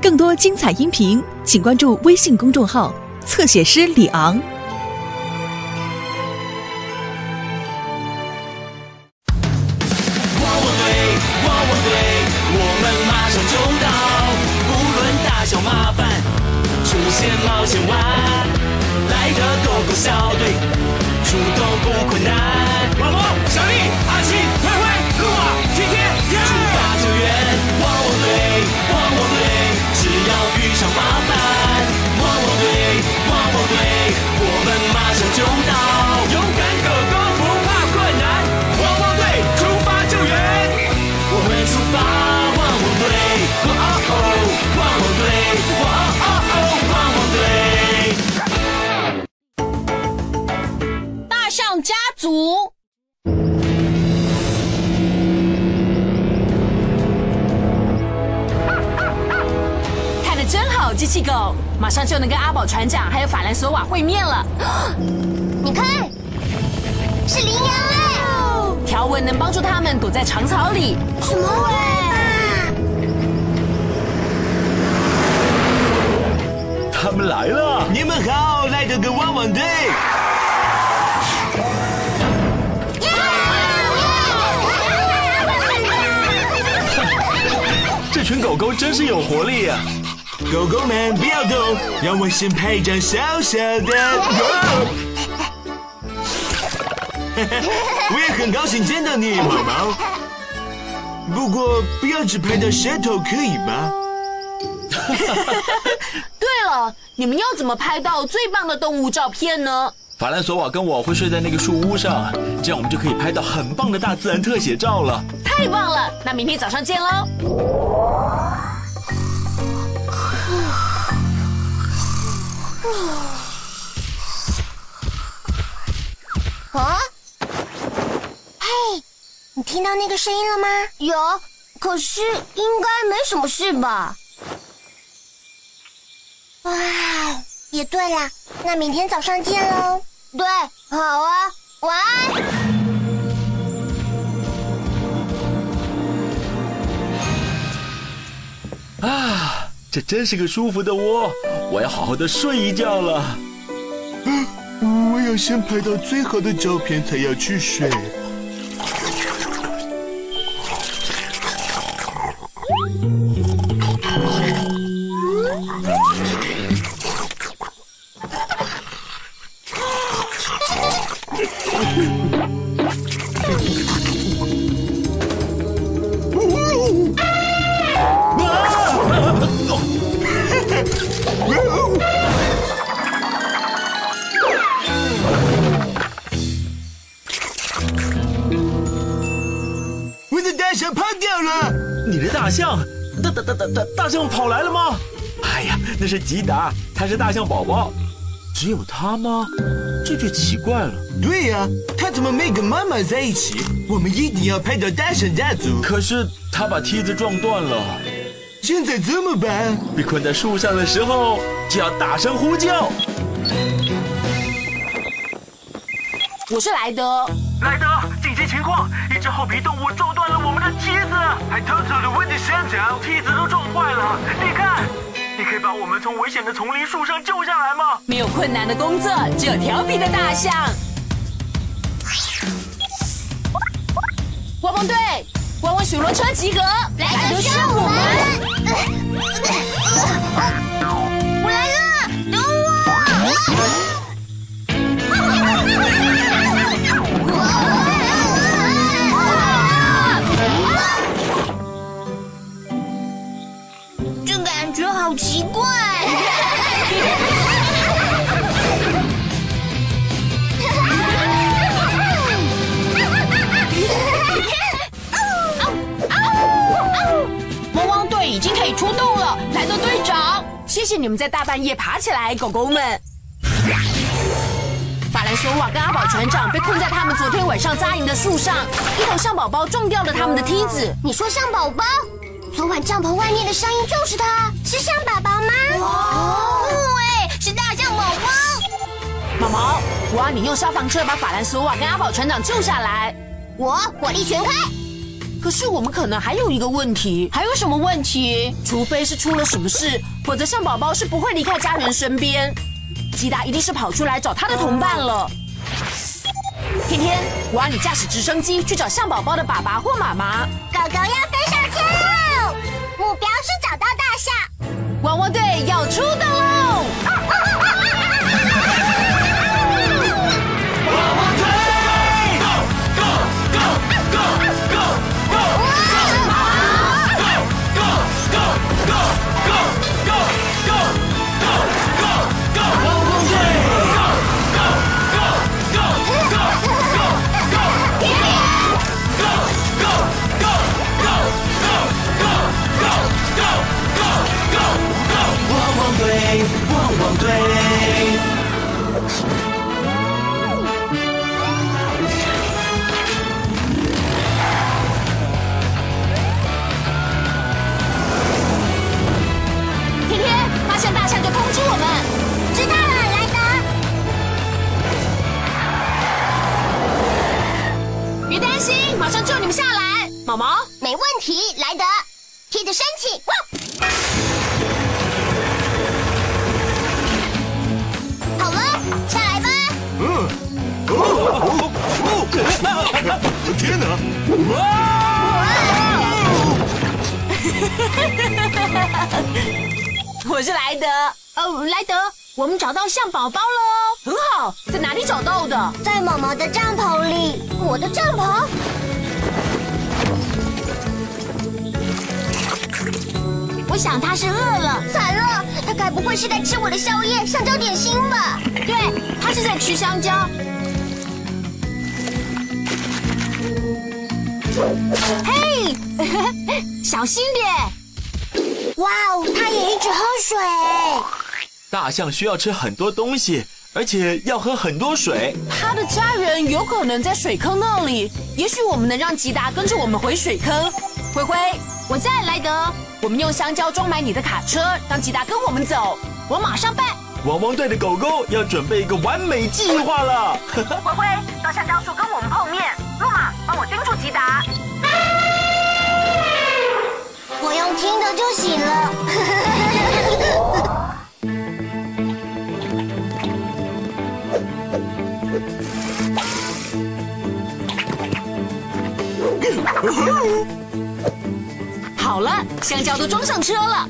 更多精彩音频，请关注微信公众号“侧写师李昂”。汪汪队，汪汪队，我们马上就到，不论大小麻烦，出现冒险湾，来个狗狗小队，出动不困难。马上就能跟阿宝船长还有法兰索瓦会面了。你看，是羚羊哎！条纹能帮助他们躲在长草里。什么喂？他们来了！你们好，来到个汪汪队。这群狗狗真是有活力呀、狗狗们不要动，让我先拍一张小小的。我也很高兴见到你，毛毛。不过不要只拍到舌头，可以吗？对了，你们要怎么拍到最棒的动物照片呢？法兰索瓦跟我会睡在那个树屋上，这样我们就可以拍到很棒的大自然特写照了。太棒了！那明天早上见喽。啊！嘿，你听到那个声音了吗？有，可是应该没什么事吧？哇，也对啦，那明天早上见喽。对，好啊，晚安。啊，这真是个舒服的窝，我要好好的睡一觉了。我要先拍到最好的照片才要去睡。大大大大象跑来了吗？哎呀，那是吉达，他是大象宝宝。只有他吗？这就奇怪了。对呀、他怎么没跟妈妈在一起？我们一定要拍到大象家族。可是他把梯子撞断了，现在怎么办？被困在树上的时候就要大声呼叫。我是莱德，莱德，紧急情况！一只厚皮动物撞断了我们的梯子，还偷走了我的香蕉，梯子你看，你可以把我们从危险的丛林树上救下来吗？没有困难的工作，只有调皮的大象。汪汪队，汪汪巡逻车集合，来得上我们！谢谢你们在大半夜爬起来，狗狗们。法兰索瓦跟阿宝船长被困在他们昨天晚上扎营的树上，一头象宝宝撞掉了他们的梯子。你说象宝宝？昨晚帐篷外面的声音就是他，是象宝宝吗？哦，哎，是大象宝宝。毛毛，我要你用消防车把法兰索瓦跟阿宝船长救下来。我火力全开，可是我们可能还有一个问题，还有什么问题？除非是出了什么事，否则象宝宝是不会离开家人身边。吉达一定是跑出来找他的同伴了。天天，我要你驾驶直升机去找象宝宝的爸爸或妈妈。狗狗要飞上天喽！目标是找到大象。汪汪队要出动喽！毛毛，没问题，莱德。贴着升起，哇！好了，下来吧嗯哦哦。天哪！哇 我是莱德。哦，莱德，我们找到象宝宝了哦，很好，在哪里找到的？在毛毛的帐篷里。我的帐篷？想他是饿了，惨了，他该不会是在吃我的宵夜香蕉点心吧？对，他是在吃香蕉。嘿，小心点！哇哦，他也一直喝水。大象需要吃很多东西，而且要喝很多水。他的家人有可能在水坑那里，也许我们能让吉达跟着我们回水坑。灰灰，我在，莱德。我们用香蕉装满你的卡车，让吉达跟我们走。我马上办。汪汪队的狗狗要准备一个完美计划了。灰灰，到香蕉树跟我们碰面。路马，帮我盯住吉达。我用听的就行了。香蕉都装上车了。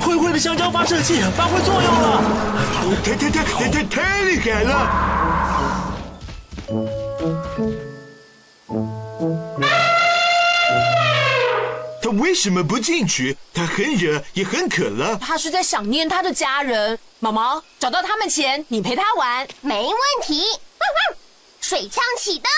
灰灰的香蕉发射器发挥作用了。太太太太太厉害了！为什么不进去？他很热，也很渴了。他是在想念他的家人。毛毛，找到他们前，你陪他玩。没问题。汪 汪水枪启动。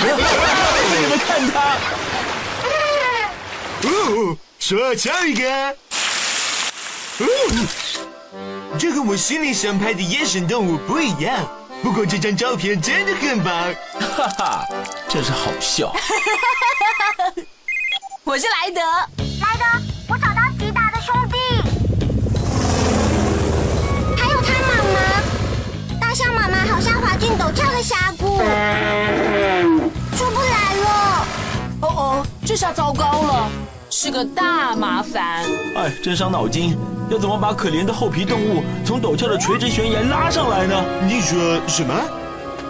你们看他，哦，说唱一个。哦，这和我心里想拍的野生动物不一样。不过这张照片真的很棒。哈哈，真是好笑。我是莱德。莱德，我找到吉达的兄弟，还有他妈妈。大象妈妈好像滑进陡峭的峡谷，出不来了。哦哦，这下糟糕了，是个大麻烦。哎，真伤脑筋，要怎么把可怜的厚皮动物从陡峭的垂直悬崖拉上来呢？你说什么？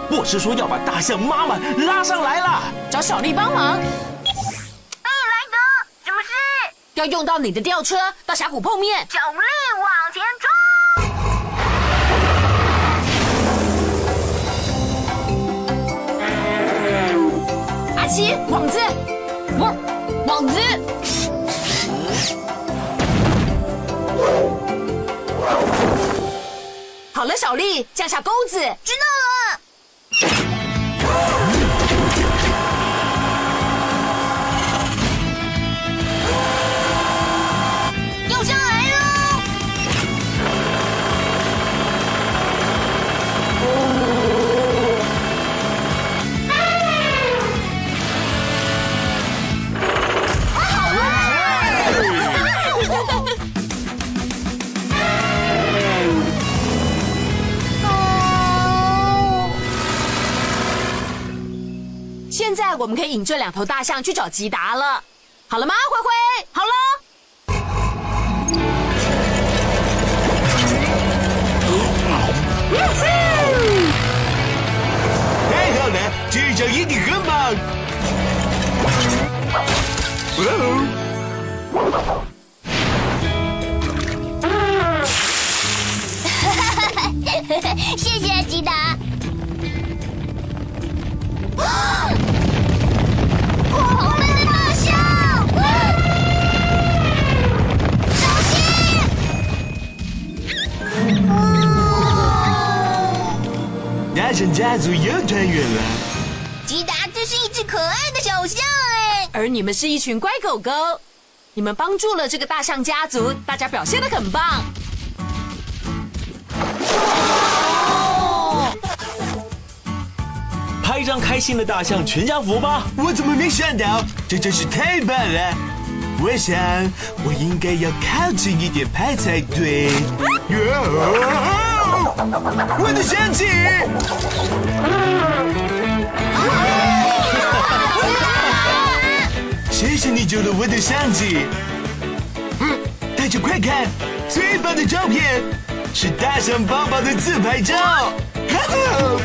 我是说要把大象妈妈拉上来了。找小丽帮忙，哎，莱德，什么事？要用到你的吊车到峡谷碰面。小丽往前冲！阿奇，网子，网网子。小丽，架下钩子。知道了我们可以引这两头大象去找吉达了。好了吗，灰灰？家族又团圆了。吉达真是一只可爱的小象哎。而你们是一群乖狗狗，你们帮助了这个大象家族，大家表现的很棒。拍一张开心的大象全家福吧！我怎么没想到？这真是太棒了！我想我应该要靠近一点拍才对。哦我的相机！我的相机。嗯，大家快看，最棒的照片是大象宝宝的自拍照。哈哈